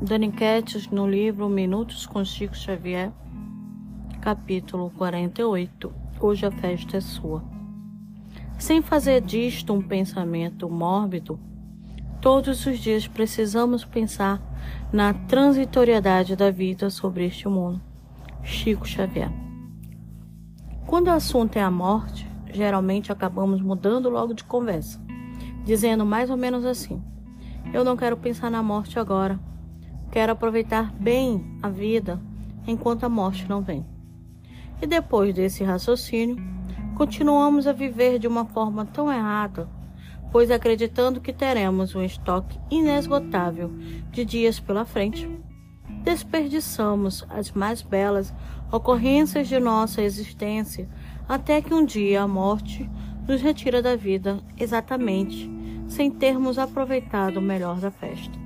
Daniquetes no livro Minutos com Chico Xavier, capítulo 48. Hoje a festa é sua. Sem fazer disto um pensamento mórbido, todos os dias precisamos pensar na transitoriedade da vida sobre este mundo. Chico Xavier. Quando o assunto é a morte, geralmente acabamos mudando logo de conversa, dizendo mais ou menos assim: Eu não quero pensar na morte agora Quero aproveitar bem a vida enquanto a morte não vem. E depois desse raciocínio, continuamos a viver de uma forma tão errada, pois acreditando que teremos um estoque inesgotável de dias pela frente, desperdiçamos as mais belas ocorrências de nossa existência até que um dia a morte nos retira da vida exatamente sem termos aproveitado o melhor da festa.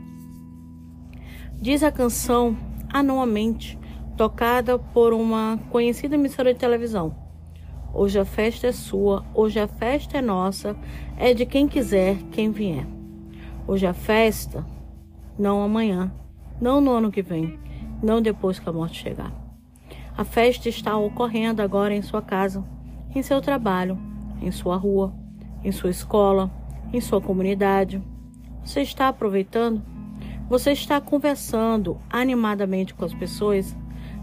Diz a canção anualmente tocada por uma conhecida emissora de televisão. Hoje a festa é sua, hoje a festa é nossa, é de quem quiser, quem vier. Hoje a festa, não amanhã, não no ano que vem, não depois que a morte chegar. A festa está ocorrendo agora em sua casa, em seu trabalho, em sua rua, em sua escola, em sua comunidade. Você está aproveitando? Você está conversando animadamente com as pessoas?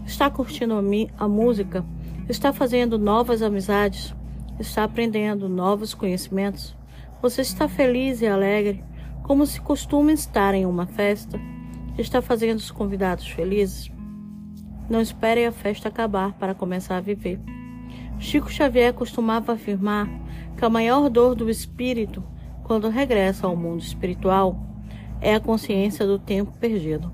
Está curtindo a, a música? Está fazendo novas amizades? Está aprendendo novos conhecimentos? Você está feliz e alegre, como se costuma estar em uma festa? Está fazendo os convidados felizes? Não espere a festa acabar para começar a viver. Chico Xavier costumava afirmar que a maior dor do espírito, quando regressa ao mundo espiritual, é a consciência do tempo perdido.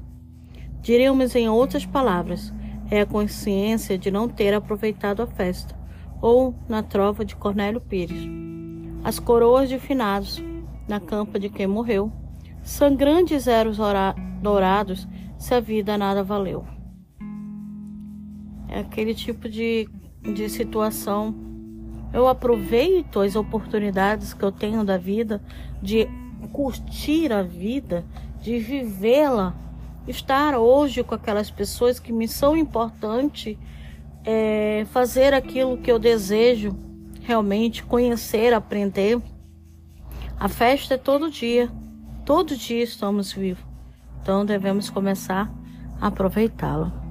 Diríamos em outras palavras, é a consciência de não ter aproveitado a festa, ou na trova de Cornélio Pires. As coroas de finados, na campa de quem morreu, sangrantes eram os dourados se a vida nada valeu. É aquele tipo de, de situação. Eu aproveito as oportunidades que eu tenho da vida de curtir a vida, de vivê-la, estar hoje com aquelas pessoas que me são importantes, é, fazer aquilo que eu desejo realmente, conhecer, aprender. A festa é todo dia, todo dia estamos vivos, então devemos começar a aproveitá-la.